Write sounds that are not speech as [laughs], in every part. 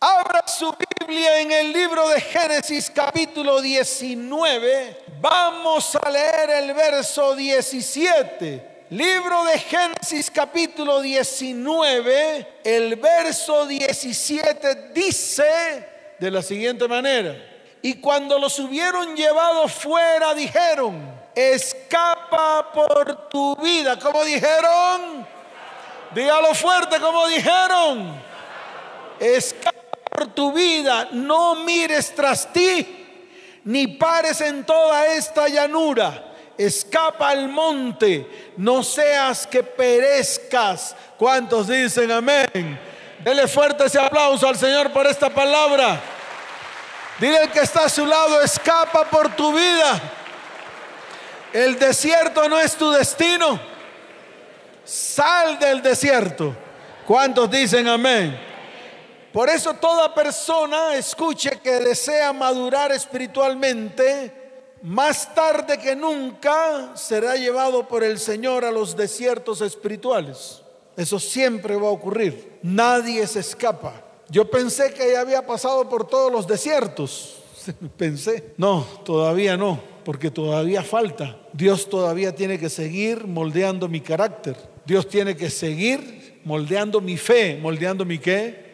Abra su Biblia en el libro de Génesis capítulo 19. Vamos a leer el verso 17. Libro de Génesis capítulo 19, el verso 17 dice de la siguiente manera. Y cuando los hubieron llevado fuera dijeron, escapa por tu vida. ¿Cómo dijeron? Dígalo fuerte, como dijeron. Escapa por tu vida, no mires tras ti, ni pares en toda esta llanura. Escapa al monte, no seas que perezcas. ¿Cuántos dicen amén? Dele fuerte ese aplauso al Señor por esta palabra. Dile al que está a su lado, escapa por tu vida. El desierto no es tu destino. Sal del desierto. ¿Cuántos dicen amén? Por eso toda persona, escuche, que desea madurar espiritualmente, más tarde que nunca será llevado por el Señor a los desiertos espirituales. Eso siempre va a ocurrir. Nadie se escapa. Yo pensé que ya había pasado por todos los desiertos. [laughs] Pensé, no, todavía no, porque todavía falta. Dios todavía tiene que seguir moldeando mi carácter. Dios tiene que seguir moldeando mi fe, moldeando mi qué?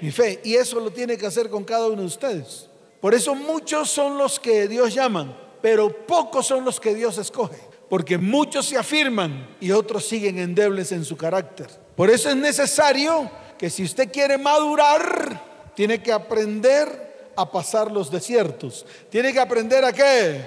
Mi fe. Y eso lo tiene que hacer con cada uno de ustedes. Por eso muchos son los que Dios llaman, pero pocos son los que Dios escoge. Porque muchos se afirman y otros siguen endebles en su carácter. Por eso es necesario que si usted quiere madurar, tiene que aprender a pasar los desiertos. Tiene que aprender a qué?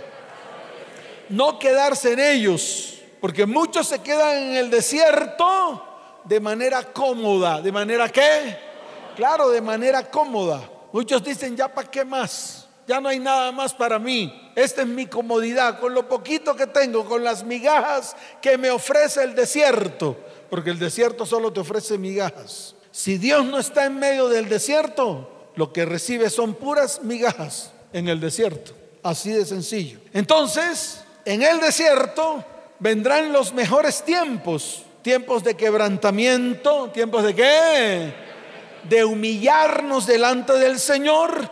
No quedarse en ellos. Porque muchos se quedan en el desierto de manera cómoda. ¿De manera qué? Claro, de manera cómoda. Muchos dicen, ya para qué más, ya no hay nada más para mí. Esta es mi comodidad, con lo poquito que tengo, con las migajas que me ofrece el desierto, porque el desierto solo te ofrece migajas. Si Dios no está en medio del desierto, lo que recibe son puras migajas en el desierto. Así de sencillo. Entonces, en el desierto vendrán los mejores tiempos. Tiempos de quebrantamiento, tiempos de qué? De humillarnos delante del Señor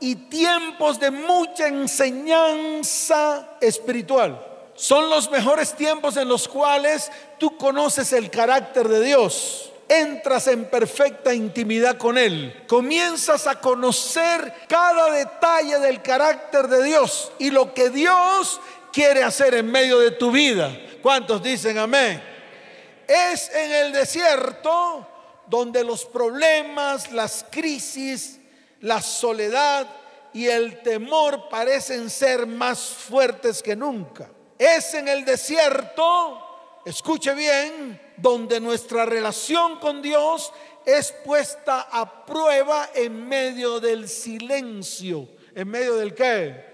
y tiempos de mucha enseñanza espiritual. Son los mejores tiempos en los cuales tú conoces el carácter de Dios. Entras en perfecta intimidad con Él. Comienzas a conocer cada detalle del carácter de Dios y lo que Dios quiere hacer en medio de tu vida. ¿Cuántos dicen amén? Es en el desierto donde los problemas, las crisis, la soledad y el temor parecen ser más fuertes que nunca. Es en el desierto, escuche bien, donde nuestra relación con Dios es puesta a prueba en medio del silencio. ¿En medio del qué?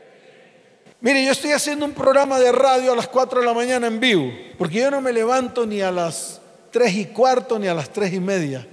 Mire, yo estoy haciendo un programa de radio a las 4 de la mañana en vivo, porque yo no me levanto ni a las tres y cuarto ni a las tres y media.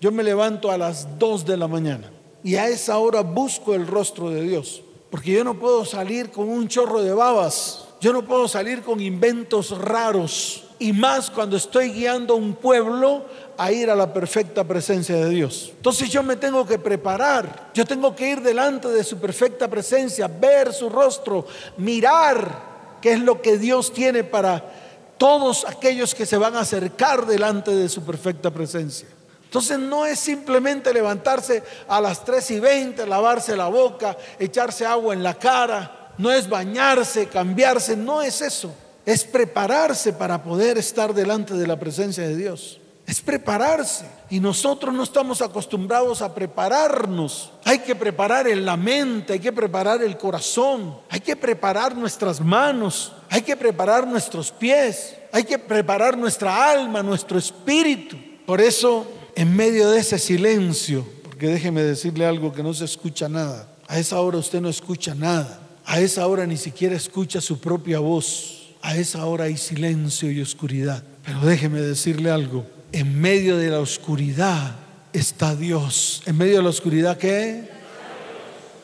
Yo me levanto a las dos de la mañana y a esa hora busco el rostro de Dios. Porque yo no puedo salir con un chorro de babas. Yo no puedo salir con inventos raros. Y más cuando estoy guiando a un pueblo a ir a la perfecta presencia de Dios. Entonces yo me tengo que preparar. Yo tengo que ir delante de su perfecta presencia, ver su rostro, mirar qué es lo que Dios tiene para todos aquellos que se van a acercar delante de su perfecta presencia. Entonces no es simplemente levantarse a las 3 y 20, lavarse la boca, echarse agua en la cara, no es bañarse, cambiarse, no es eso. Es prepararse para poder estar delante de la presencia de Dios. Es prepararse. Y nosotros no estamos acostumbrados a prepararnos. Hay que preparar la mente, hay que preparar el corazón, hay que preparar nuestras manos, hay que preparar nuestros pies, hay que preparar nuestra alma, nuestro espíritu. Por eso, en medio de ese silencio, porque déjeme decirle algo que no se escucha nada, a esa hora usted no escucha nada, a esa hora ni siquiera escucha su propia voz, a esa hora hay silencio y oscuridad. Pero déjeme decirle algo, en medio de la oscuridad está Dios. ¿En medio de la oscuridad qué?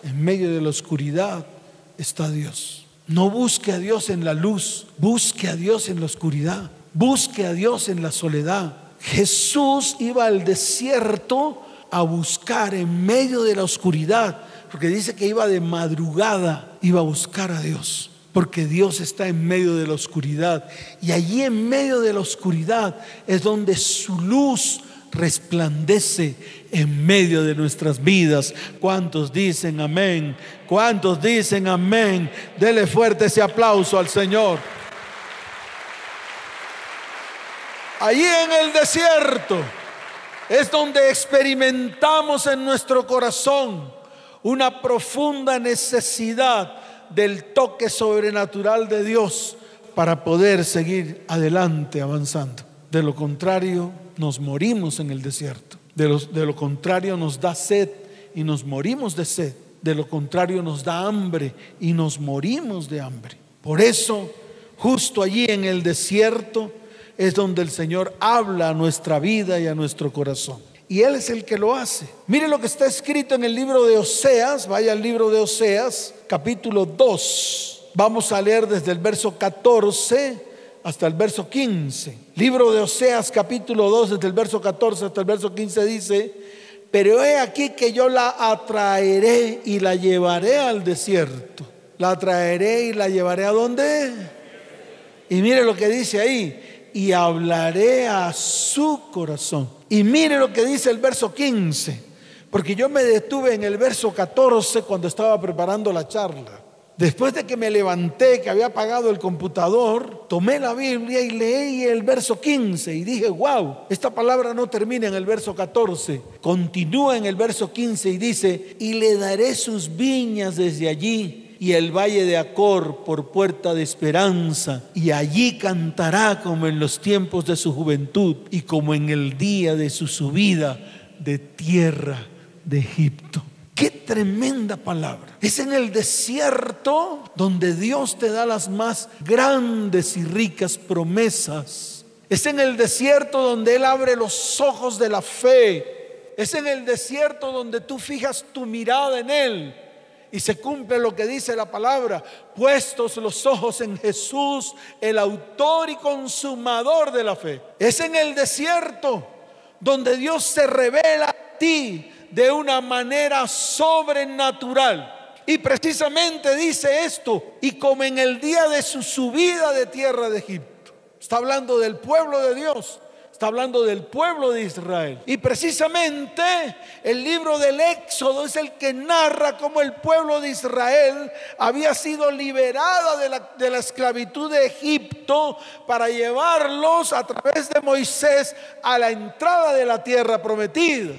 En medio de la oscuridad está Dios. No busque a Dios en la luz, busque a Dios en la oscuridad, busque a Dios en la soledad. Jesús iba al desierto a buscar en medio de la oscuridad, porque dice que iba de madrugada, iba a buscar a Dios, porque Dios está en medio de la oscuridad. Y allí en medio de la oscuridad es donde su luz resplandece en medio de nuestras vidas. ¿Cuántos dicen amén? ¿Cuántos dicen amén? Dele fuerte ese aplauso al Señor. Allí en el desierto es donde experimentamos en nuestro corazón una profunda necesidad del toque sobrenatural de Dios para poder seguir adelante avanzando. De lo contrario, nos morimos en el desierto. De lo, contrario, nos da sed y nos morimos de sed. De lo contrario, nos da hambre y nos morimos de hambre. Por eso, justo allí en el desierto es donde el Señor habla a nuestra vida y a nuestro corazón. Y Él es el que lo hace. Mire lo que está escrito en el libro de Oseas. Vaya al libro de Oseas, capítulo 2. Vamos a leer desde el verso 14 hasta el verso 15. Libro de Oseas capítulo 2, desde el verso 14 hasta el verso 15 dice, pero he aquí que yo la atraeré y la llevaré al desierto. La atraeré y la llevaré a dónde? Y mire lo que dice ahí, y hablaré a su corazón. Y mire lo que dice el verso 15, porque yo me detuve en el verso 14 cuando estaba preparando la charla. Después de que me levanté, que había apagado el computador, tomé la Biblia y leí el verso 15 y dije, wow, esta palabra no termina en el verso 14, continúa en el verso 15 y dice, y le daré sus viñas desde allí y el valle de Acor por puerta de esperanza, y allí cantará como en los tiempos de su juventud y como en el día de su subida de tierra de Egipto. Qué tremenda palabra. Es en el desierto donde Dios te da las más grandes y ricas promesas. Es en el desierto donde Él abre los ojos de la fe. Es en el desierto donde tú fijas tu mirada en Él y se cumple lo que dice la palabra, puestos los ojos en Jesús, el autor y consumador de la fe. Es en el desierto donde Dios se revela a ti de una manera sobrenatural. Y precisamente dice esto, y como en el día de su subida de tierra de Egipto. Está hablando del pueblo de Dios, está hablando del pueblo de Israel. Y precisamente el libro del Éxodo es el que narra cómo el pueblo de Israel había sido liberada de la, de la esclavitud de Egipto para llevarlos a través de Moisés a la entrada de la tierra prometida.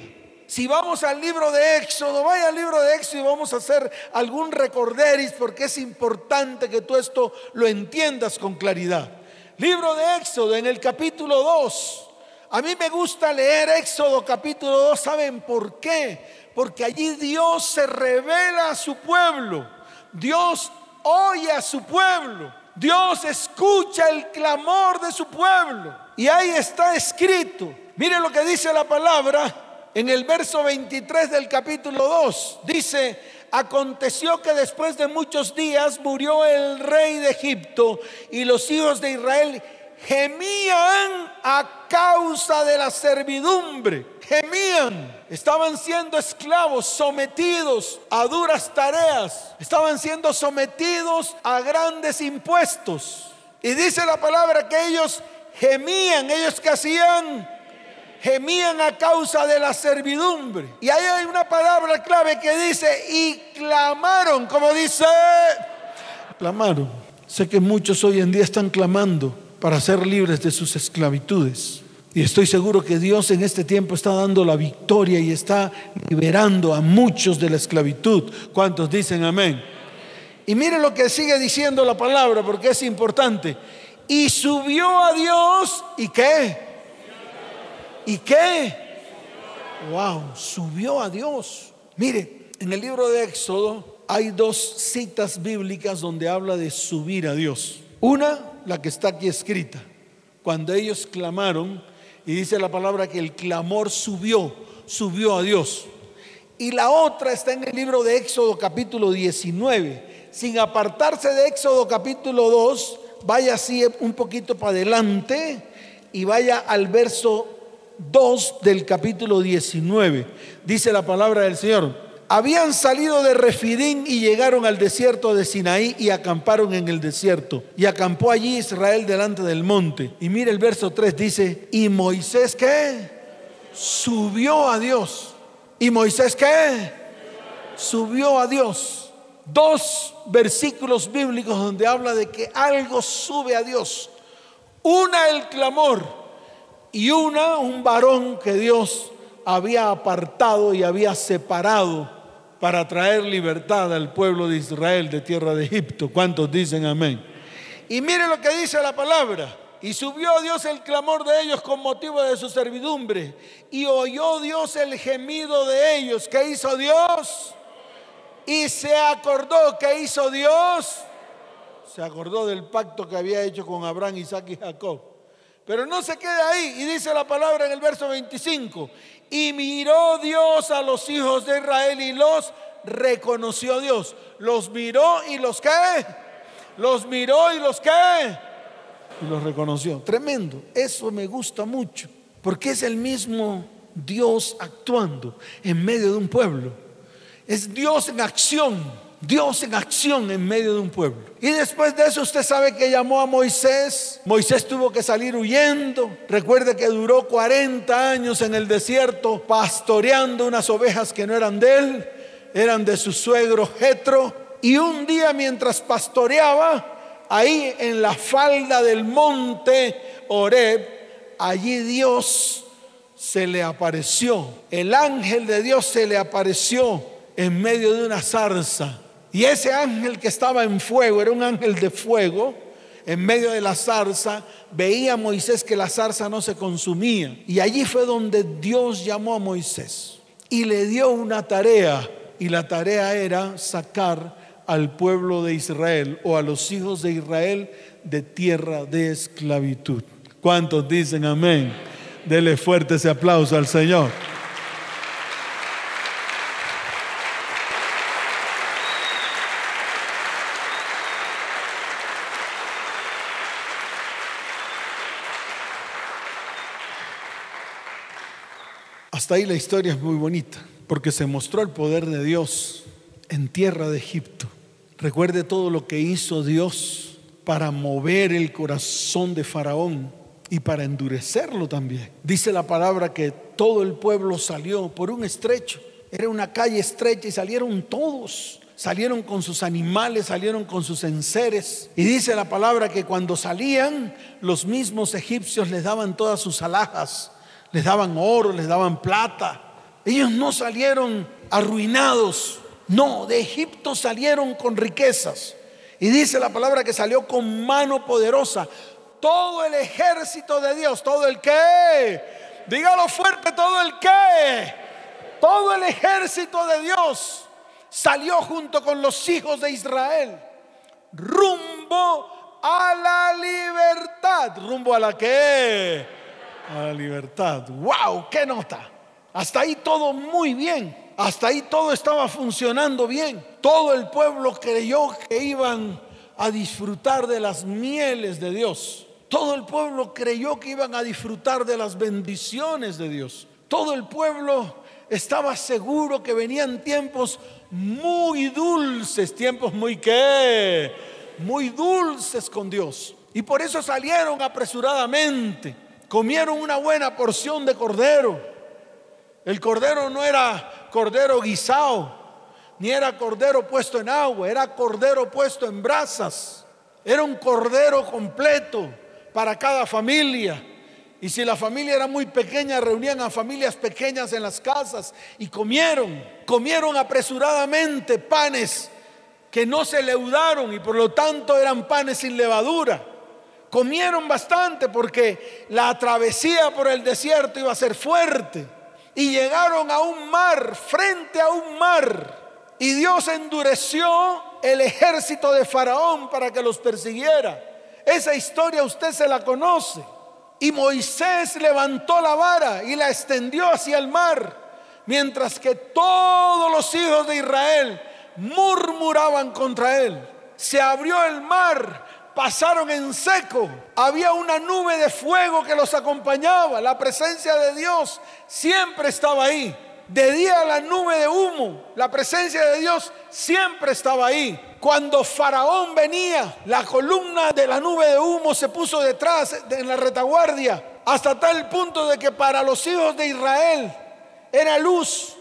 Si vamos al libro de Éxodo, vaya al libro de Éxodo y vamos a hacer algún recorderis porque es importante que tú esto lo entiendas con claridad. Libro de Éxodo en el capítulo 2. A mí me gusta leer Éxodo capítulo 2, ¿saben por qué? Porque allí Dios se revela a su pueblo. Dios oye a su pueblo. Dios escucha el clamor de su pueblo. Y ahí está escrito. Mire lo que dice la palabra en el verso 23 del capítulo 2 dice, aconteció que después de muchos días murió el rey de Egipto y los hijos de Israel gemían a causa de la servidumbre. Gemían, estaban siendo esclavos, sometidos a duras tareas, estaban siendo sometidos a grandes impuestos. Y dice la palabra que ellos gemían, ellos que hacían gemían a causa de la servidumbre. Y ahí hay una palabra clave que dice, y clamaron, como dice, clamaron. Sé que muchos hoy en día están clamando para ser libres de sus esclavitudes. Y estoy seguro que Dios en este tiempo está dando la victoria y está liberando a muchos de la esclavitud. ¿Cuántos dicen amén? Y mire lo que sigue diciendo la palabra porque es importante. Y subió a Dios y qué? ¿Y qué? Wow, subió a Dios. Mire, en el libro de Éxodo hay dos citas bíblicas donde habla de subir a Dios. Una, la que está aquí escrita, cuando ellos clamaron, y dice la palabra que el clamor subió, subió a Dios. Y la otra está en el libro de Éxodo capítulo 19. Sin apartarse de Éxodo capítulo 2, vaya así un poquito para adelante y vaya al verso 2 del capítulo 19. Dice la palabra del Señor. Habían salido de Refidín y llegaron al desierto de Sinaí y acamparon en el desierto. Y acampó allí Israel delante del monte. Y mire el verso 3 dice, ¿y Moisés qué? Subió a Dios. ¿Y Moisés qué? Subió a Dios. Dos versículos bíblicos donde habla de que algo sube a Dios. Una el clamor y una un varón que Dios había apartado y había separado para traer libertad al pueblo de Israel de tierra de Egipto. ¿Cuántos dicen amén? Y mire lo que dice la palabra. Y subió Dios el clamor de ellos con motivo de su servidumbre. Y oyó Dios el gemido de ellos. ¿Qué hizo Dios? Y se acordó. ¿Qué hizo Dios? Se acordó del pacto que había hecho con Abraham, Isaac y Jacob. Pero no se queda ahí. Y dice la palabra en el verso 25. Y miró Dios a los hijos de Israel y los reconoció Dios. Los miró y los qué. Los miró y los qué. Y los reconoció. Tremendo. Eso me gusta mucho. Porque es el mismo Dios actuando en medio de un pueblo. Es Dios en acción. Dios en acción en medio de un pueblo. Y después de eso usted sabe que llamó a Moisés. Moisés tuvo que salir huyendo. Recuerde que duró 40 años en el desierto pastoreando unas ovejas que no eran de él, eran de su suegro Jetro. Y un día mientras pastoreaba, ahí en la falda del monte Oreb, allí Dios se le apareció. El ángel de Dios se le apareció en medio de una zarza y ese ángel que estaba en fuego, era un ángel de fuego, en medio de la zarza, veía a Moisés que la zarza no se consumía. Y allí fue donde Dios llamó a Moisés y le dio una tarea. Y la tarea era sacar al pueblo de Israel o a los hijos de Israel de tierra de esclavitud. ¿Cuántos dicen amén? Dele fuerte ese aplauso al Señor. Hasta ahí la historia es muy bonita, porque se mostró el poder de Dios en tierra de Egipto. Recuerde todo lo que hizo Dios para mover el corazón de Faraón y para endurecerlo también. Dice la palabra que todo el pueblo salió por un estrecho. Era una calle estrecha y salieron todos. Salieron con sus animales, salieron con sus enseres. Y dice la palabra que cuando salían, los mismos egipcios les daban todas sus alhajas les daban oro, les daban plata. Ellos no salieron arruinados, no, de Egipto salieron con riquezas. Y dice la palabra que salió con mano poderosa. Todo el ejército de Dios, todo el que, dígalo fuerte, todo el que, todo el ejército de Dios salió junto con los hijos de Israel rumbo a la libertad. ¿Rumbo a la que a la libertad. ¡Wow! ¡Qué nota! Hasta ahí todo muy bien. Hasta ahí todo estaba funcionando bien. Todo el pueblo creyó que iban a disfrutar de las mieles de Dios. Todo el pueblo creyó que iban a disfrutar de las bendiciones de Dios. Todo el pueblo estaba seguro que venían tiempos muy dulces, tiempos muy qué, muy dulces con Dios. Y por eso salieron apresuradamente comieron una buena porción de cordero. El cordero no era cordero guisado, ni era cordero puesto en agua, era cordero puesto en brasas. Era un cordero completo para cada familia. Y si la familia era muy pequeña, reunían a familias pequeñas en las casas y comieron. Comieron apresuradamente panes que no se leudaron y por lo tanto eran panes sin levadura. Comieron bastante porque la travesía por el desierto iba a ser fuerte. Y llegaron a un mar, frente a un mar. Y Dios endureció el ejército de Faraón para que los persiguiera. Esa historia usted se la conoce. Y Moisés levantó la vara y la extendió hacia el mar, mientras que todos los hijos de Israel murmuraban contra él. Se abrió el mar pasaron en seco. Había una nube de fuego que los acompañaba. La presencia de Dios siempre estaba ahí. De día la nube de humo. La presencia de Dios siempre estaba ahí. Cuando Faraón venía, la columna de la nube de humo se puso detrás en la retaguardia. Hasta tal punto de que para los hijos de Israel era luz.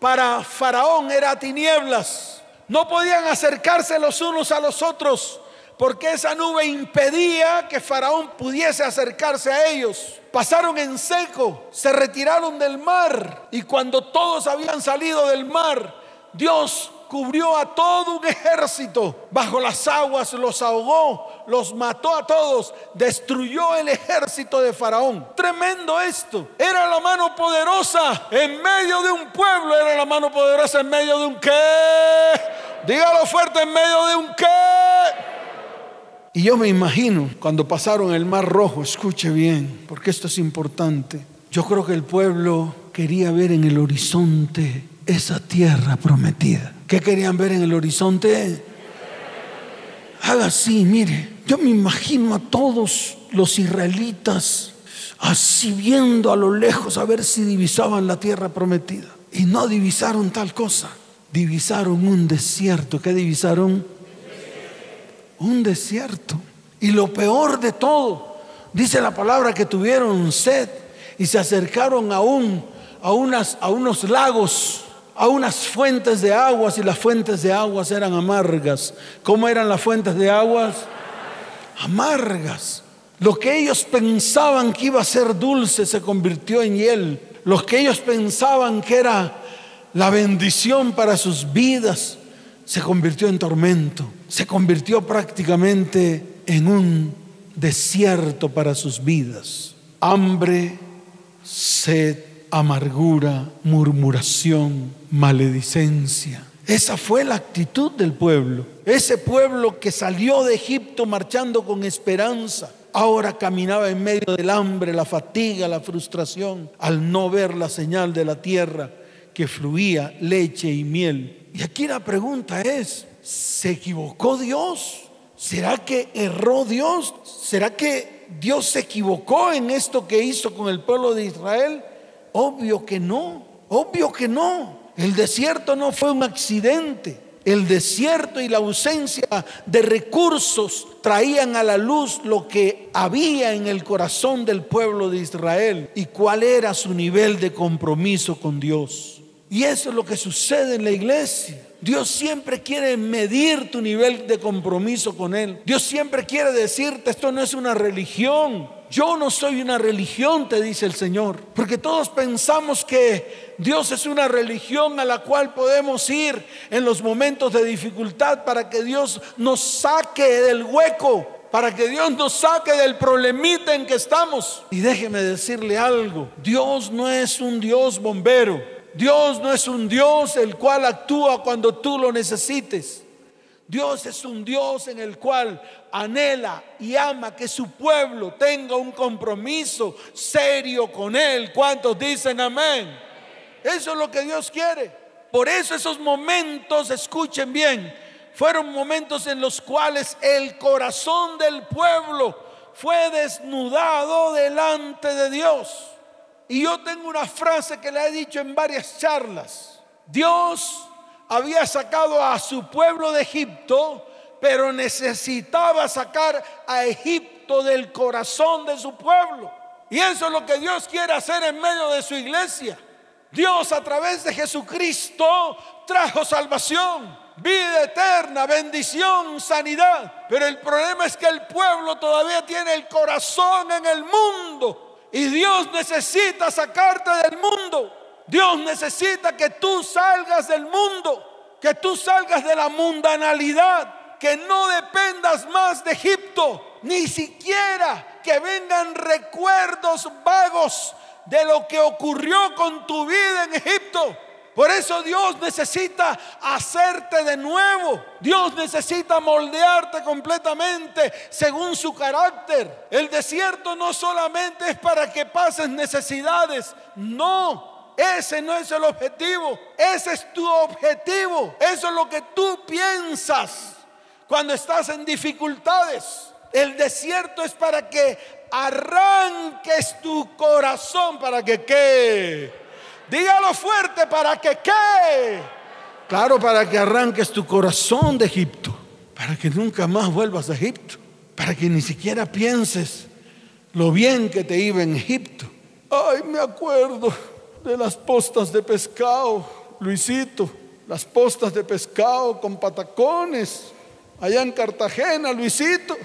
Para Faraón era tinieblas. No podían acercarse los unos a los otros porque esa nube impedía que Faraón pudiese acercarse a ellos. Pasaron en seco, se retiraron del mar y cuando todos habían salido del mar, Dios cubrió a todo un ejército bajo las aguas, los ahogó, los mató a todos, destruyó el ejército de Faraón. Tremendo esto. Era la mano poderosa en medio de un pueblo, era la mano poderosa en medio de un qué. Dígalo fuerte, en medio de un qué. Y yo me imagino cuando pasaron el Mar Rojo, escuche bien, porque esto es importante. Yo creo que el pueblo quería ver en el horizonte esa tierra prometida. ¿Qué querían ver en el horizonte? Haga así, mire. Yo me imagino a todos los israelitas así viendo a lo lejos a ver si divisaban la tierra prometida. Y no divisaron tal cosa. Divisaron un desierto. ¿Qué divisaron? Un desierto. Y lo peor de todo, dice la palabra que tuvieron sed y se acercaron aún a, unas, a unos lagos, a unas fuentes de aguas y las fuentes de aguas eran amargas. ¿Cómo eran las fuentes de aguas? Amargas. Lo que ellos pensaban que iba a ser dulce se convirtió en hiel. Lo que ellos pensaban que era la bendición para sus vidas se convirtió en tormento, se convirtió prácticamente en un desierto para sus vidas. Hambre, sed, amargura, murmuración, maledicencia. Esa fue la actitud del pueblo. Ese pueblo que salió de Egipto marchando con esperanza, ahora caminaba en medio del hambre, la fatiga, la frustración, al no ver la señal de la tierra que fluía leche y miel y aquí la pregunta es, ¿se equivocó Dios? ¿Será que erró Dios? ¿Será que Dios se equivocó en esto que hizo con el pueblo de Israel? Obvio que no, obvio que no. El desierto no fue un accidente. El desierto y la ausencia de recursos traían a la luz lo que había en el corazón del pueblo de Israel y cuál era su nivel de compromiso con Dios. Y eso es lo que sucede en la iglesia. Dios siempre quiere medir tu nivel de compromiso con Él. Dios siempre quiere decirte, esto no es una religión. Yo no soy una religión, te dice el Señor. Porque todos pensamos que Dios es una religión a la cual podemos ir en los momentos de dificultad para que Dios nos saque del hueco, para que Dios nos saque del problemita en que estamos. Y déjeme decirle algo, Dios no es un Dios bombero. Dios no es un Dios el cual actúa cuando tú lo necesites. Dios es un Dios en el cual anhela y ama que su pueblo tenga un compromiso serio con Él. ¿Cuántos dicen amén? Eso es lo que Dios quiere. Por eso esos momentos, escuchen bien, fueron momentos en los cuales el corazón del pueblo fue desnudado delante de Dios. Y yo tengo una frase que le he dicho en varias charlas. Dios había sacado a su pueblo de Egipto, pero necesitaba sacar a Egipto del corazón de su pueblo. Y eso es lo que Dios quiere hacer en medio de su iglesia. Dios a través de Jesucristo trajo salvación, vida eterna, bendición, sanidad. Pero el problema es que el pueblo todavía tiene el corazón en el mundo y Dios necesita sacarte del mundo. Dios necesita que tú salgas del mundo, que tú salgas de la mundanalidad, que no dependas más de Egipto, ni siquiera que vengan recuerdos vagos de lo que ocurrió con tu vida en Egipto. Por eso Dios necesita hacerte de nuevo. Dios necesita moldearte completamente según su carácter. El desierto no solamente es para que pases necesidades. No, ese no es el objetivo. Ese es tu objetivo. Eso es lo que tú piensas. cuando estás en dificultades. El desierto es para que arranques tu corazón, para que qué. Dígalo fuerte, para que qué. Claro, para que arranques tu corazón de Egipto, para que nunca más vuelvas a Egipto, para que ni siquiera pienses lo bien que te iba en Egipto. Ay, me acuerdo de las postas de pescado, Luisito, las postas de pescado con patacones, allá en Cartagena, Luisito.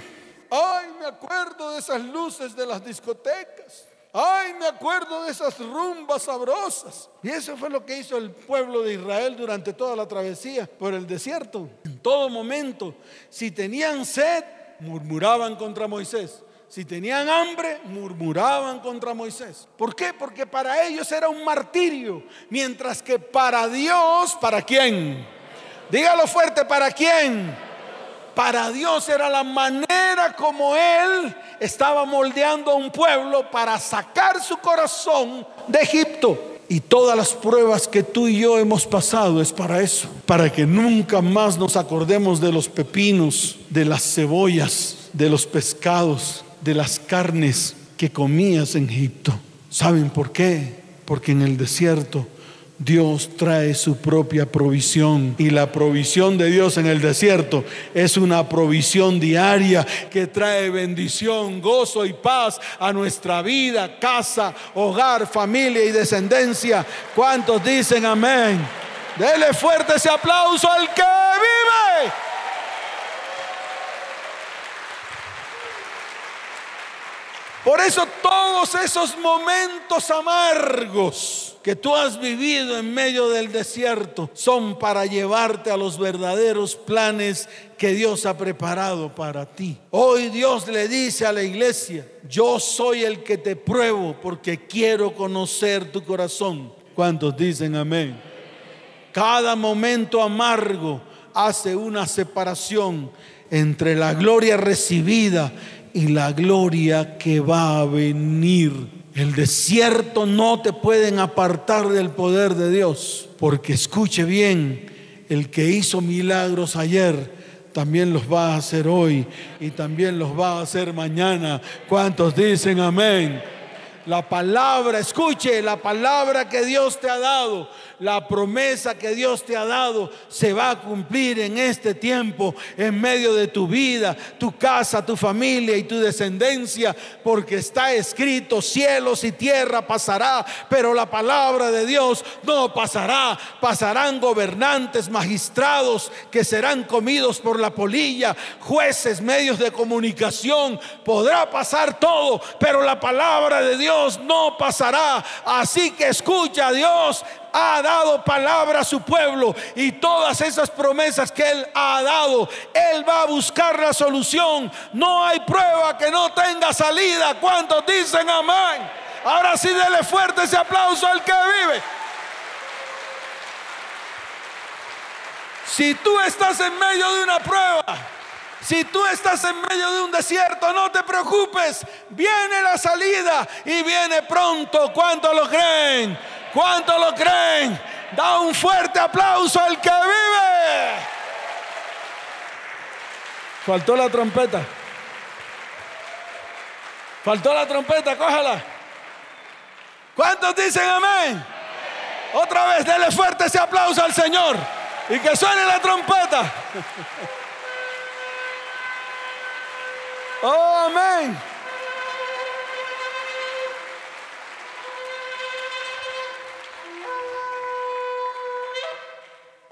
Ay, me acuerdo de esas luces de las discotecas. Ay, me acuerdo de esas rumbas sabrosas. Y eso fue lo que hizo el pueblo de Israel durante toda la travesía por el desierto. En todo momento, si tenían sed, murmuraban contra Moisés. Si tenían hambre, murmuraban contra Moisés. ¿Por qué? Porque para ellos era un martirio. Mientras que para Dios, ¿para quién? Dígalo fuerte, ¿para quién? Para Dios era la manera como Él estaba moldeando a un pueblo para sacar su corazón de Egipto. Y todas las pruebas que tú y yo hemos pasado es para eso, para que nunca más nos acordemos de los pepinos, de las cebollas, de los pescados, de las carnes que comías en Egipto. ¿Saben por qué? Porque en el desierto Dios trae su propia provisión y la provisión de Dios en el desierto es una provisión diaria que trae bendición, gozo y paz a nuestra vida, casa, hogar, familia y descendencia. ¿Cuántos dicen amén? Dele fuerte ese aplauso al que vive. Por eso todos esos momentos amargos que tú has vivido en medio del desierto son para llevarte a los verdaderos planes que Dios ha preparado para ti. Hoy Dios le dice a la iglesia, yo soy el que te pruebo porque quiero conocer tu corazón. ¿Cuántos dicen amén? Cada momento amargo hace una separación entre la gloria recibida y la gloria que va a venir. El desierto no te pueden apartar del poder de Dios, porque escuche bien, el que hizo milagros ayer también los va a hacer hoy y también los va a hacer mañana. ¿Cuántos dicen amén? La palabra, escuche, la palabra que Dios te ha dado la promesa que Dios te ha dado se va a cumplir en este tiempo, en medio de tu vida, tu casa, tu familia y tu descendencia, porque está escrito, cielos y tierra pasará, pero la palabra de Dios no pasará. Pasarán gobernantes, magistrados que serán comidos por la polilla, jueces, medios de comunicación, podrá pasar todo, pero la palabra de Dios no pasará. Así que escucha Dios ha dado palabra a su pueblo y todas esas promesas que Él ha dado, Él va a buscar la solución. No hay prueba que no tenga salida. ¿Cuántos dicen amén? Ahora sí, dele fuerte ese aplauso al que vive. Si tú estás en medio de una prueba, si tú estás en medio de un desierto, no te preocupes. Viene la salida y viene pronto. ¿Cuántos lo creen? ¿Cuántos lo creen? Da un fuerte aplauso al que vive. Faltó la trompeta. Faltó la trompeta, cójala. ¿Cuántos dicen amén? Otra vez, dele fuerte ese aplauso al Señor. Y que suene la trompeta. [laughs] Oh, amén.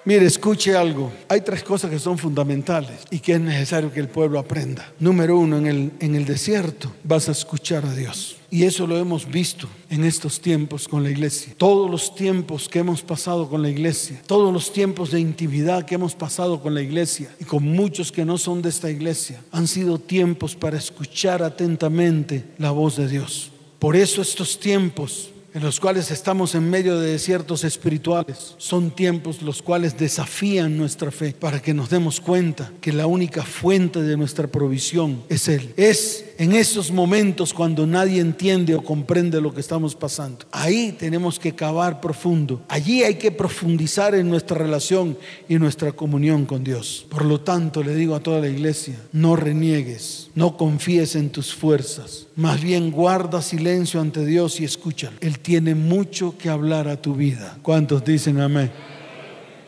Mire, escuche algo. Hay tres cosas que son fundamentales y que es necesario que el pueblo aprenda. Número uno, en el, en el desierto vas a escuchar a Dios. Y eso lo hemos visto en estos tiempos con la iglesia. Todos los tiempos que hemos pasado con la iglesia, todos los tiempos de intimidad que hemos pasado con la iglesia y con muchos que no son de esta iglesia, han sido tiempos para escuchar atentamente la voz de Dios. Por eso estos tiempos en los cuales estamos en medio de desiertos espirituales, son tiempos los cuales desafían nuestra fe para que nos demos cuenta que la única fuente de nuestra provisión es Él. Es en esos momentos cuando nadie entiende o comprende lo que estamos pasando. Ahí tenemos que cavar profundo. Allí hay que profundizar en nuestra relación y nuestra comunión con Dios. Por lo tanto, le digo a toda la iglesia, no reniegues, no confíes en tus fuerzas. Más bien guarda silencio ante Dios y escúchalo. Él tiene mucho que hablar a tu vida. ¿Cuántos dicen amén?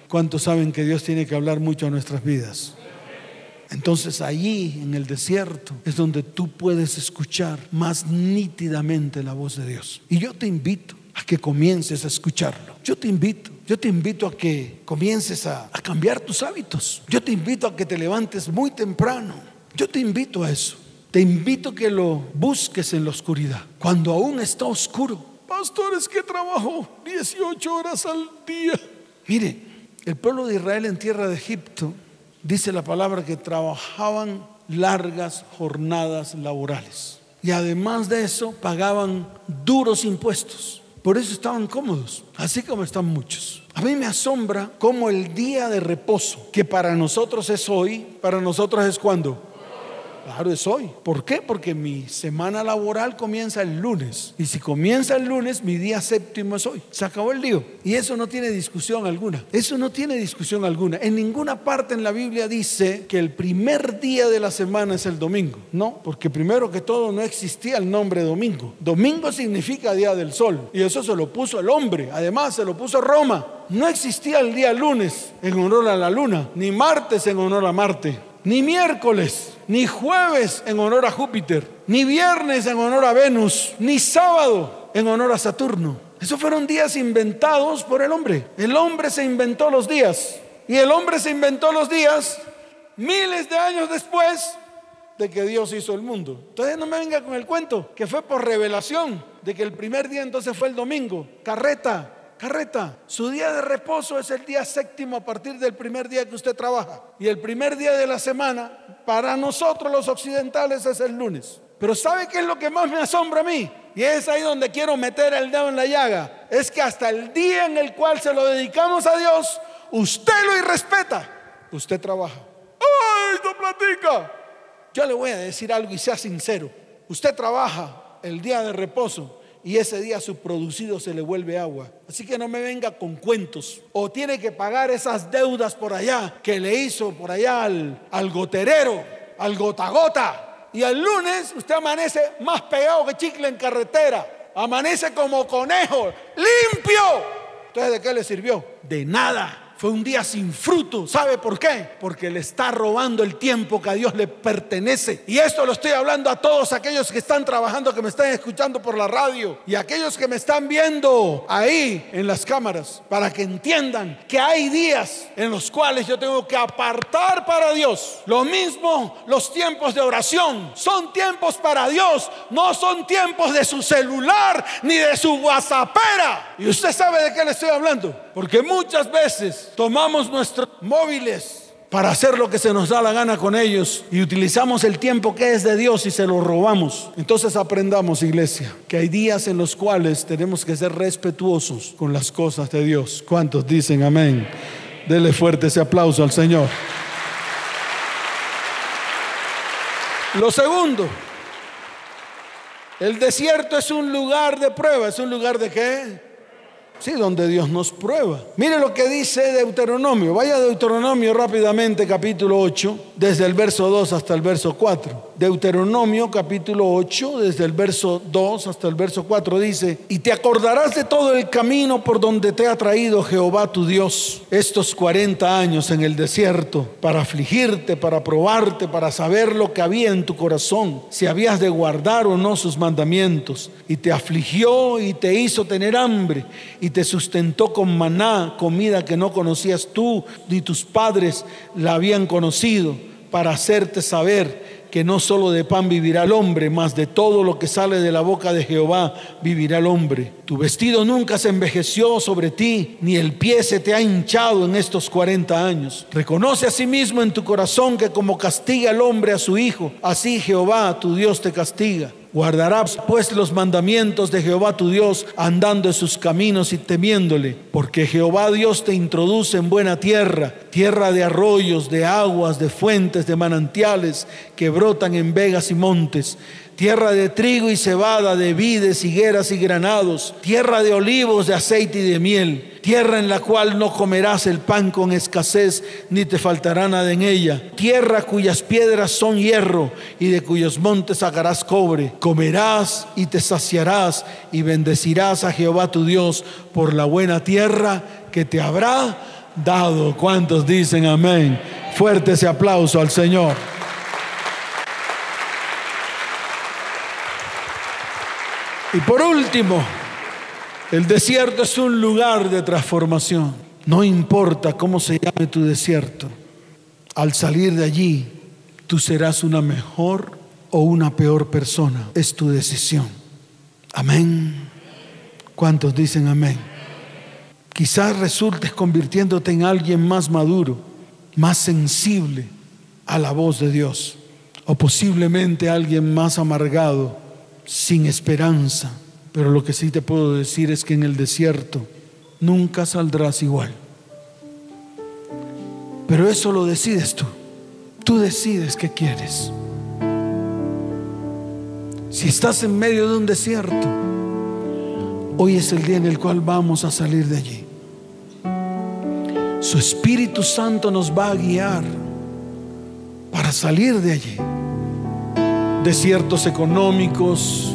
¿Cuántos saben que Dios tiene que hablar mucho a nuestras vidas? Entonces allí en el desierto es donde tú puedes escuchar más nítidamente la voz de Dios. Y yo te invito a que comiences a escucharlo. Yo te invito, yo te invito a que comiences a, a cambiar tus hábitos. Yo te invito a que te levantes muy temprano. Yo te invito a eso. Te invito a que lo busques en la oscuridad, cuando aún está oscuro. Pastores que trabajo 18 horas al día. Mire, el pueblo de Israel en tierra de Egipto dice la palabra que trabajaban largas jornadas laborales. Y además de eso, pagaban duros impuestos. Por eso estaban cómodos, así como están muchos. A mí me asombra cómo el día de reposo, que para nosotros es hoy, para nosotros es cuando Claro, es hoy. ¿Por qué? Porque mi semana laboral comienza el lunes. Y si comienza el lunes, mi día séptimo es hoy. Se acabó el lío. Y eso no tiene discusión alguna. Eso no tiene discusión alguna. En ninguna parte en la Biblia dice que el primer día de la semana es el domingo. No, porque primero que todo no existía el nombre domingo. Domingo significa día del sol. Y eso se lo puso el hombre. Además, se lo puso Roma. No existía el día lunes en honor a la luna, ni martes en honor a Marte ni miércoles, ni jueves en honor a Júpiter, ni viernes en honor a Venus, ni sábado en honor a Saturno. Esos fueron días inventados por el hombre. El hombre se inventó los días. Y el hombre se inventó los días miles de años después de que Dios hizo el mundo. Entonces no me venga con el cuento, que fue por revelación, de que el primer día entonces fue el domingo. Carreta, carreta. Su día de reposo es el día séptimo a partir del primer día que usted trabaja. Y el primer día de la semana, para nosotros los occidentales, es el lunes. Pero ¿sabe qué es lo que más me asombra a mí? Y es ahí donde quiero meter el dedo en la llaga. Es que hasta el día en el cual se lo dedicamos a Dios, usted lo irrespeta. Usted trabaja. ¡Ay, no platica! Yo le voy a decir algo y sea sincero. Usted trabaja el día de reposo y ese día su producido se le vuelve agua. Así que no me venga con cuentos. O tiene que pagar esas deudas por allá que le hizo por allá al, al goterero, al gota gota. Y el lunes usted amanece más pegado que chicle en carretera. Amanece como conejo, limpio. Entonces, ¿de qué le sirvió? De nada. Fue un día sin fruto. ¿Sabe por qué? Porque le está robando el tiempo que a Dios le pertenece. Y esto lo estoy hablando a todos aquellos que están trabajando, que me están escuchando por la radio y aquellos que me están viendo ahí en las cámaras, para que entiendan que hay días en los cuales yo tengo que apartar para Dios. Lo mismo los tiempos de oración. Son tiempos para Dios, no son tiempos de su celular ni de su WhatsAppera. Y usted sabe de qué le estoy hablando. Porque muchas veces tomamos nuestros móviles para hacer lo que se nos da la gana con ellos y utilizamos el tiempo que es de Dios y se lo robamos. Entonces aprendamos, iglesia, que hay días en los cuales tenemos que ser respetuosos con las cosas de Dios. ¿Cuántos dicen amén? Dele fuerte ese aplauso al Señor. Lo segundo, el desierto es un lugar de prueba, es un lugar de qué? Sí, donde Dios nos prueba. Mire lo que dice Deuteronomio. Vaya a Deuteronomio rápidamente, capítulo 8, desde el verso 2 hasta el verso 4. Deuteronomio, capítulo 8, desde el verso 2 hasta el verso 4 dice, y te acordarás de todo el camino por donde te ha traído Jehová tu Dios estos 40 años en el desierto, para afligirte, para probarte, para saber lo que había en tu corazón, si habías de guardar o no sus mandamientos. Y te afligió y te hizo tener hambre y te sustentó con maná, comida que no conocías tú ni tus padres la habían conocido, para hacerte saber que no solo de pan vivirá el hombre, mas de todo lo que sale de la boca de Jehová vivirá el hombre. Tu vestido nunca se envejeció sobre ti, ni el pie se te ha hinchado en estos 40 años. Reconoce a sí mismo en tu corazón que como castiga el hombre a su hijo, así Jehová tu Dios te castiga. Guardarás pues los mandamientos de Jehová tu Dios, andando en sus caminos y temiéndole, porque Jehová Dios te introduce en buena tierra, tierra de arroyos, de aguas, de fuentes, de manantiales que brotan en vegas y montes tierra de trigo y cebada, de vides, higueras y granados, tierra de olivos, de aceite y de miel, tierra en la cual no comerás el pan con escasez, ni te faltará nada en ella, tierra cuyas piedras son hierro y de cuyos montes sacarás cobre, comerás y te saciarás y bendecirás a Jehová tu Dios por la buena tierra que te habrá dado. ¿Cuántos dicen amén? Fuerte ese aplauso al Señor. Y por último, el desierto es un lugar de transformación. No importa cómo se llame tu desierto, al salir de allí, tú serás una mejor o una peor persona. Es tu decisión. Amén. ¿Cuántos dicen amén? Quizás resultes convirtiéndote en alguien más maduro, más sensible a la voz de Dios, o posiblemente alguien más amargado sin esperanza. Pero lo que sí te puedo decir es que en el desierto nunca saldrás igual. Pero eso lo decides tú. Tú decides qué quieres. Si estás en medio de un desierto, hoy es el día en el cual vamos a salir de allí. Su Espíritu Santo nos va a guiar para salir de allí desiertos económicos,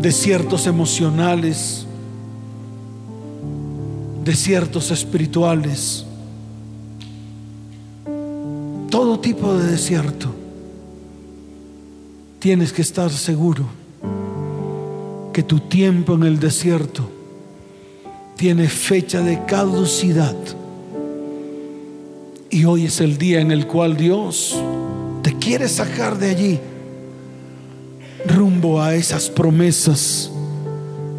desiertos emocionales, desiertos espirituales, todo tipo de desierto. Tienes que estar seguro que tu tiempo en el desierto tiene fecha de caducidad. Y hoy es el día en el cual Dios quiere sacar de allí rumbo a esas promesas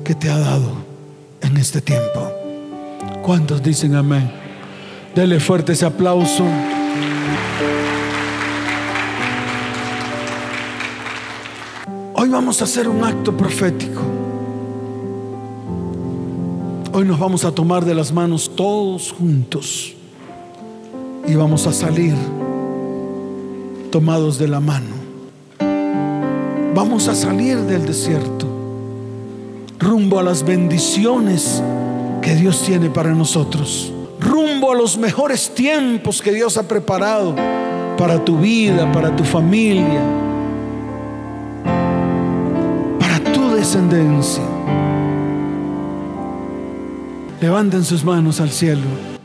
que te ha dado en este tiempo. ¿Cuántos dicen amén? Dele fuerte ese aplauso. Hoy vamos a hacer un acto profético. Hoy nos vamos a tomar de las manos todos juntos y vamos a salir tomados de la mano. Vamos a salir del desierto rumbo a las bendiciones que Dios tiene para nosotros, rumbo a los mejores tiempos que Dios ha preparado para tu vida, para tu familia, para tu descendencia. Levanten sus manos al cielo.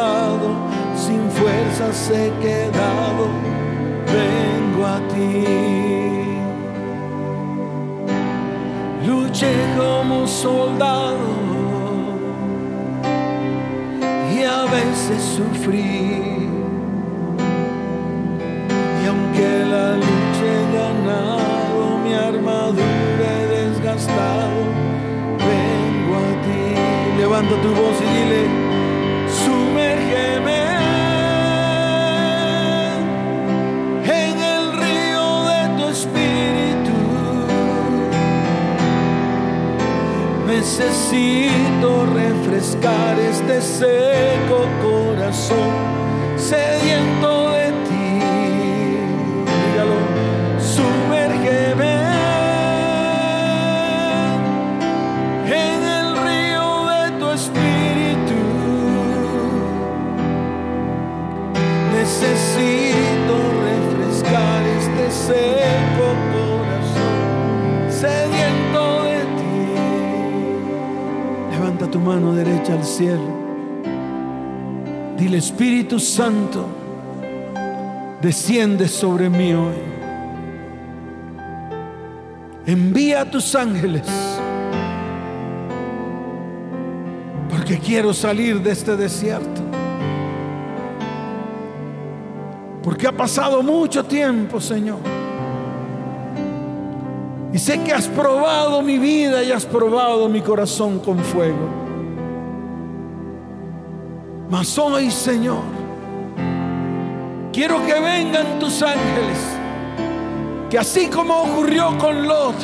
cansado, sin fuerzas he quedado, vengo a ti. Luché como soldado y a veces sufrí. Y aunque la lucha he ganado, mi armadura he desgastado, vengo a ti. Levanta tu voz y dile. Necesito refrescar este seco corazón sediento seco corazón sediento de ti. Levanta tu mano derecha al cielo. Dile Espíritu Santo, desciende sobre mí hoy. Envía a tus ángeles. Porque quiero salir de este desierto. Porque ha pasado mucho tiempo, Señor. Y sé que has probado mi vida y has probado mi corazón con fuego. Mas hoy, Señor, quiero que vengan tus ángeles. Que así como ocurrió con Lot,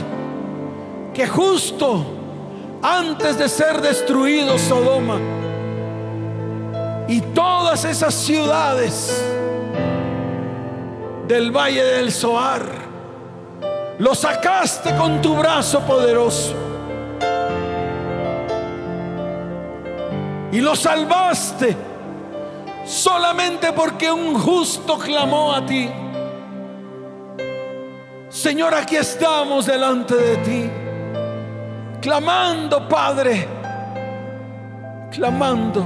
que justo antes de ser destruido Sodoma y todas esas ciudades del valle del Zoar, lo sacaste con tu brazo poderoso. Y lo salvaste solamente porque un justo clamó a ti. Señor, aquí estamos delante de ti, clamando, Padre, clamando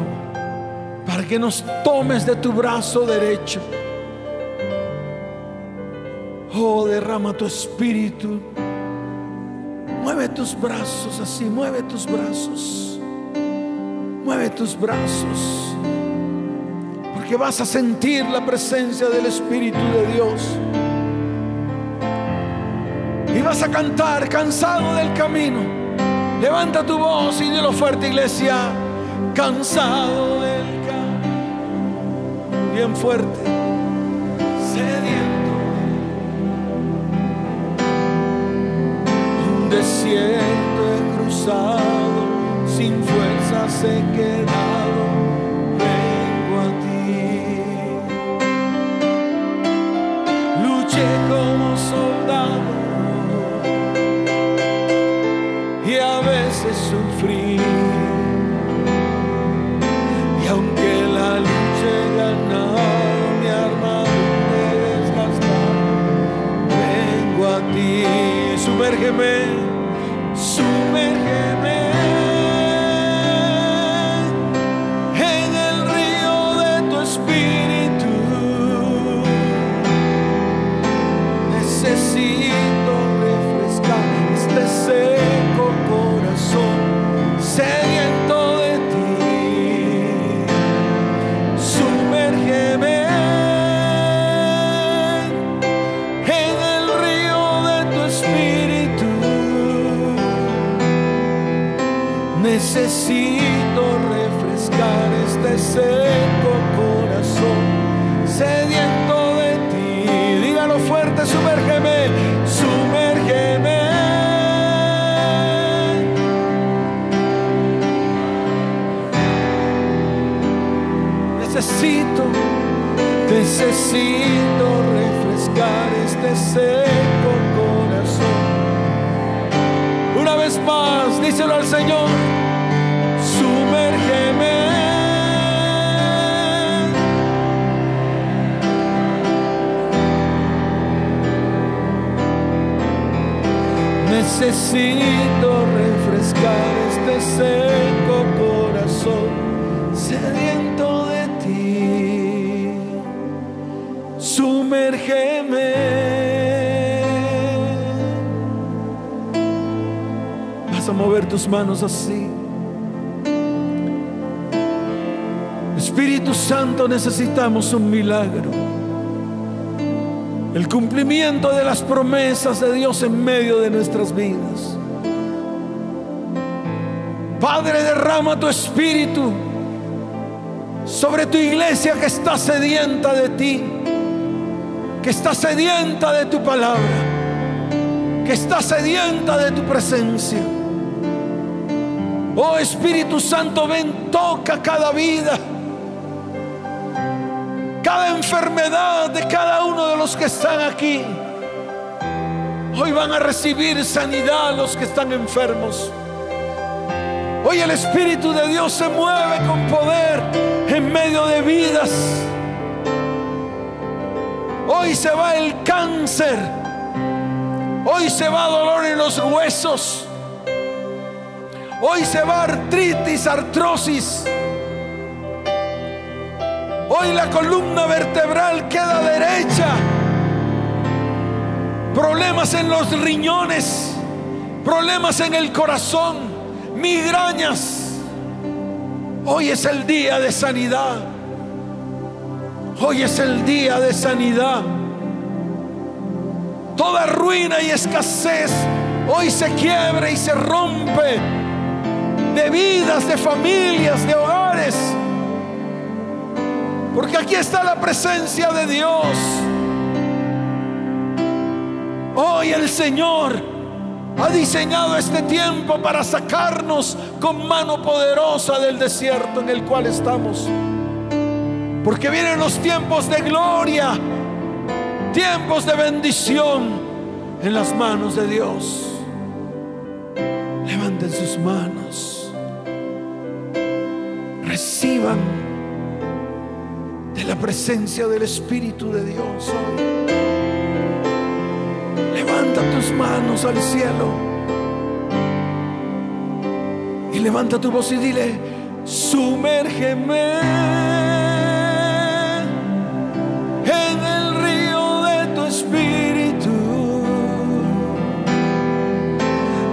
para que nos tomes de tu brazo derecho Oh, derrama tu espíritu. Mueve tus brazos así, mueve tus brazos. Mueve tus brazos. Porque vas a sentir la presencia del Espíritu de Dios. Y vas a cantar cansado del camino. Levanta tu voz y dilo fuerte, iglesia. Cansado del camino. Bien fuerte. Desierto he cruzado, sin fuerzas he quedado, vengo a ti. Luché como soldado necesito refrescar este seco corazón. Una vez más, díselo al Señor. Necesito refrescar este seco corazón Vas a mover tus manos así. Espíritu Santo, necesitamos un milagro el cumplimiento de las promesas de Dios en medio de nuestras vidas. Padre, derrama tu espíritu sobre tu iglesia que está sedienta de ti, que está sedienta de tu palabra, que está sedienta de tu presencia. Oh Espíritu Santo, ven, toca cada vida cada enfermedad de cada uno de los que están aquí. Hoy van a recibir sanidad los que están enfermos. Hoy el Espíritu de Dios se mueve con poder en medio de vidas. Hoy se va el cáncer. Hoy se va dolor en los huesos. Hoy se va artritis, artrosis. Hoy la columna vertebral queda derecha. Problemas en los riñones, problemas en el corazón, migrañas. Hoy es el día de sanidad. Hoy es el día de sanidad. Toda ruina y escasez hoy se quiebra y se rompe de vidas, de familias, de hogares. Porque aquí está la presencia de Dios. Hoy el Señor ha diseñado este tiempo para sacarnos con mano poderosa del desierto en el cual estamos. Porque vienen los tiempos de gloria, tiempos de bendición en las manos de Dios. Levanten sus manos. Reciban de la presencia del Espíritu de Dios hoy. Levanta tus manos al cielo y levanta tu voz y dile, sumérgeme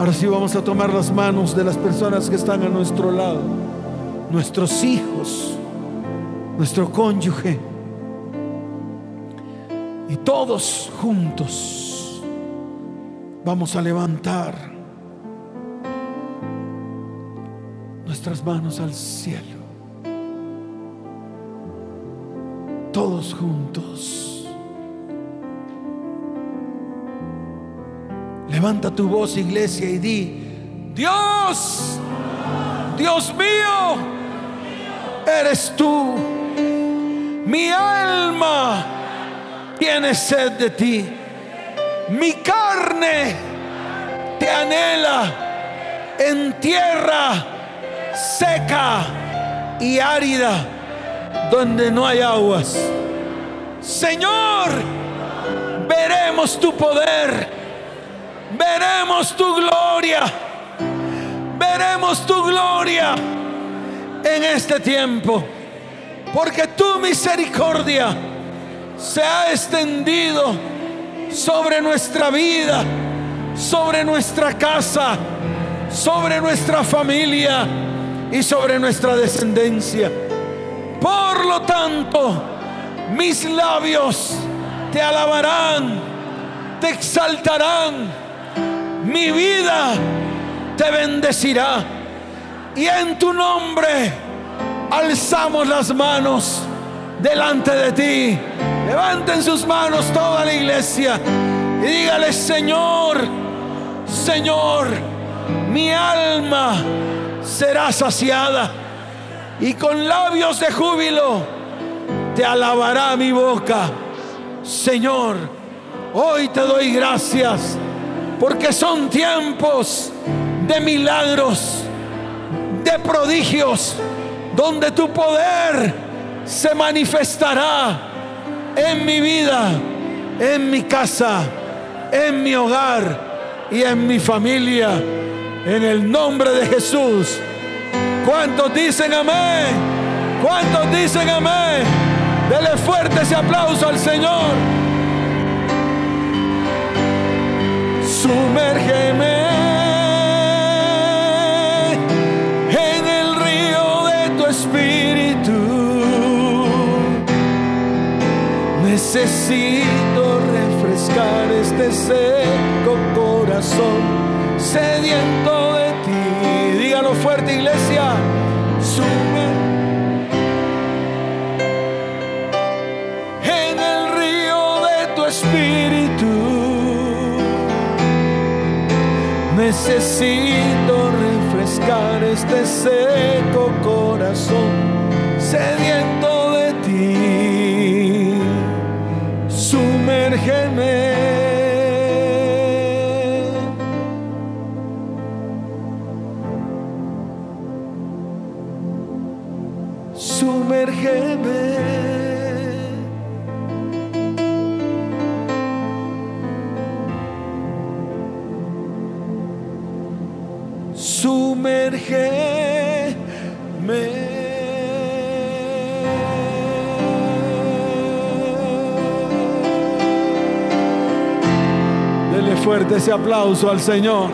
Ahora sí vamos a tomar las manos de las personas que están a nuestro lado, nuestros hijos, nuestro cónyuge. Y todos juntos vamos a levantar nuestras manos al cielo. Todos juntos. Levanta tu voz, iglesia, y di, Dios, Dios mío, eres tú. Mi alma tiene sed de ti. Mi carne te anhela en tierra seca y árida donde no hay aguas. Señor, veremos tu poder veremos tu gloria. Veremos tu gloria en este tiempo. Porque tu misericordia se ha extendido sobre nuestra vida, sobre nuestra casa, sobre nuestra familia y sobre nuestra descendencia. Por lo tanto, mis labios te alabarán, te exaltarán mi vida te bendecirá. Y en tu nombre alzamos las manos delante de ti. Levanten sus manos toda la iglesia y dígale, Señor, Señor, mi alma será saciada y con labios de júbilo te alabará mi boca. Señor, hoy te doy gracias porque son tiempos de milagros, de prodigios, donde tu poder se manifestará en mi vida, en mi casa, en mi hogar y en mi familia. En el nombre de Jesús. ¿Cuántos dicen amén? ¿Cuántos dicen amén? Dele fuerte ese aplauso al Señor. Sumérgeme en el río de tu espíritu. Necesito refrescar este seco corazón sediento de ti. Dígalo fuerte, iglesia. Necesito refrescar este seco corazón sediento de ti. Sumérgeme. Sumérgeme. Sumérgeme. Dele fuerte ese aplauso al Señor.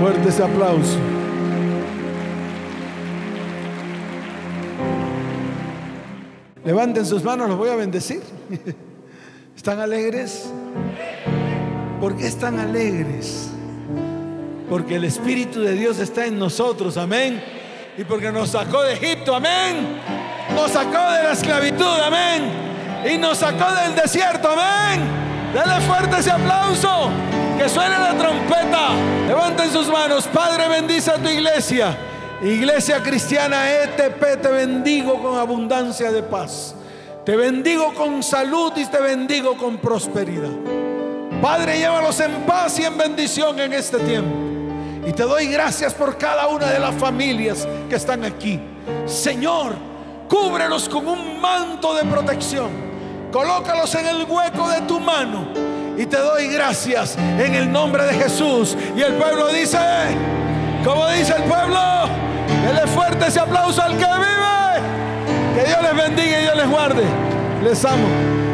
Fuerte ese aplauso. Levanten sus manos, los voy a bendecir. [laughs] ¿Están alegres? ¿Por qué están alegres? Porque el Espíritu de Dios está en nosotros, amén. Y porque nos sacó de Egipto, amén. Nos sacó de la esclavitud, amén. Y nos sacó del desierto, amén. Denle fuerte ese aplauso. Que suene la trompeta. Levanten sus manos. Padre, bendice a tu iglesia. Iglesia cristiana ETP, te bendigo con abundancia de paz. Te bendigo con salud y te bendigo con prosperidad. Padre, llévalos en paz y en bendición en este tiempo. Y te doy gracias por cada una de las familias que están aquí. Señor, cúbrelos con un manto de protección. Colócalos en el hueco de tu mano. Y te doy gracias en el nombre de Jesús. Y el pueblo dice, como dice el pueblo, dele fuerte ese aplauso al que vive. Que Dios les bendiga y Dios les guarde. Les amo.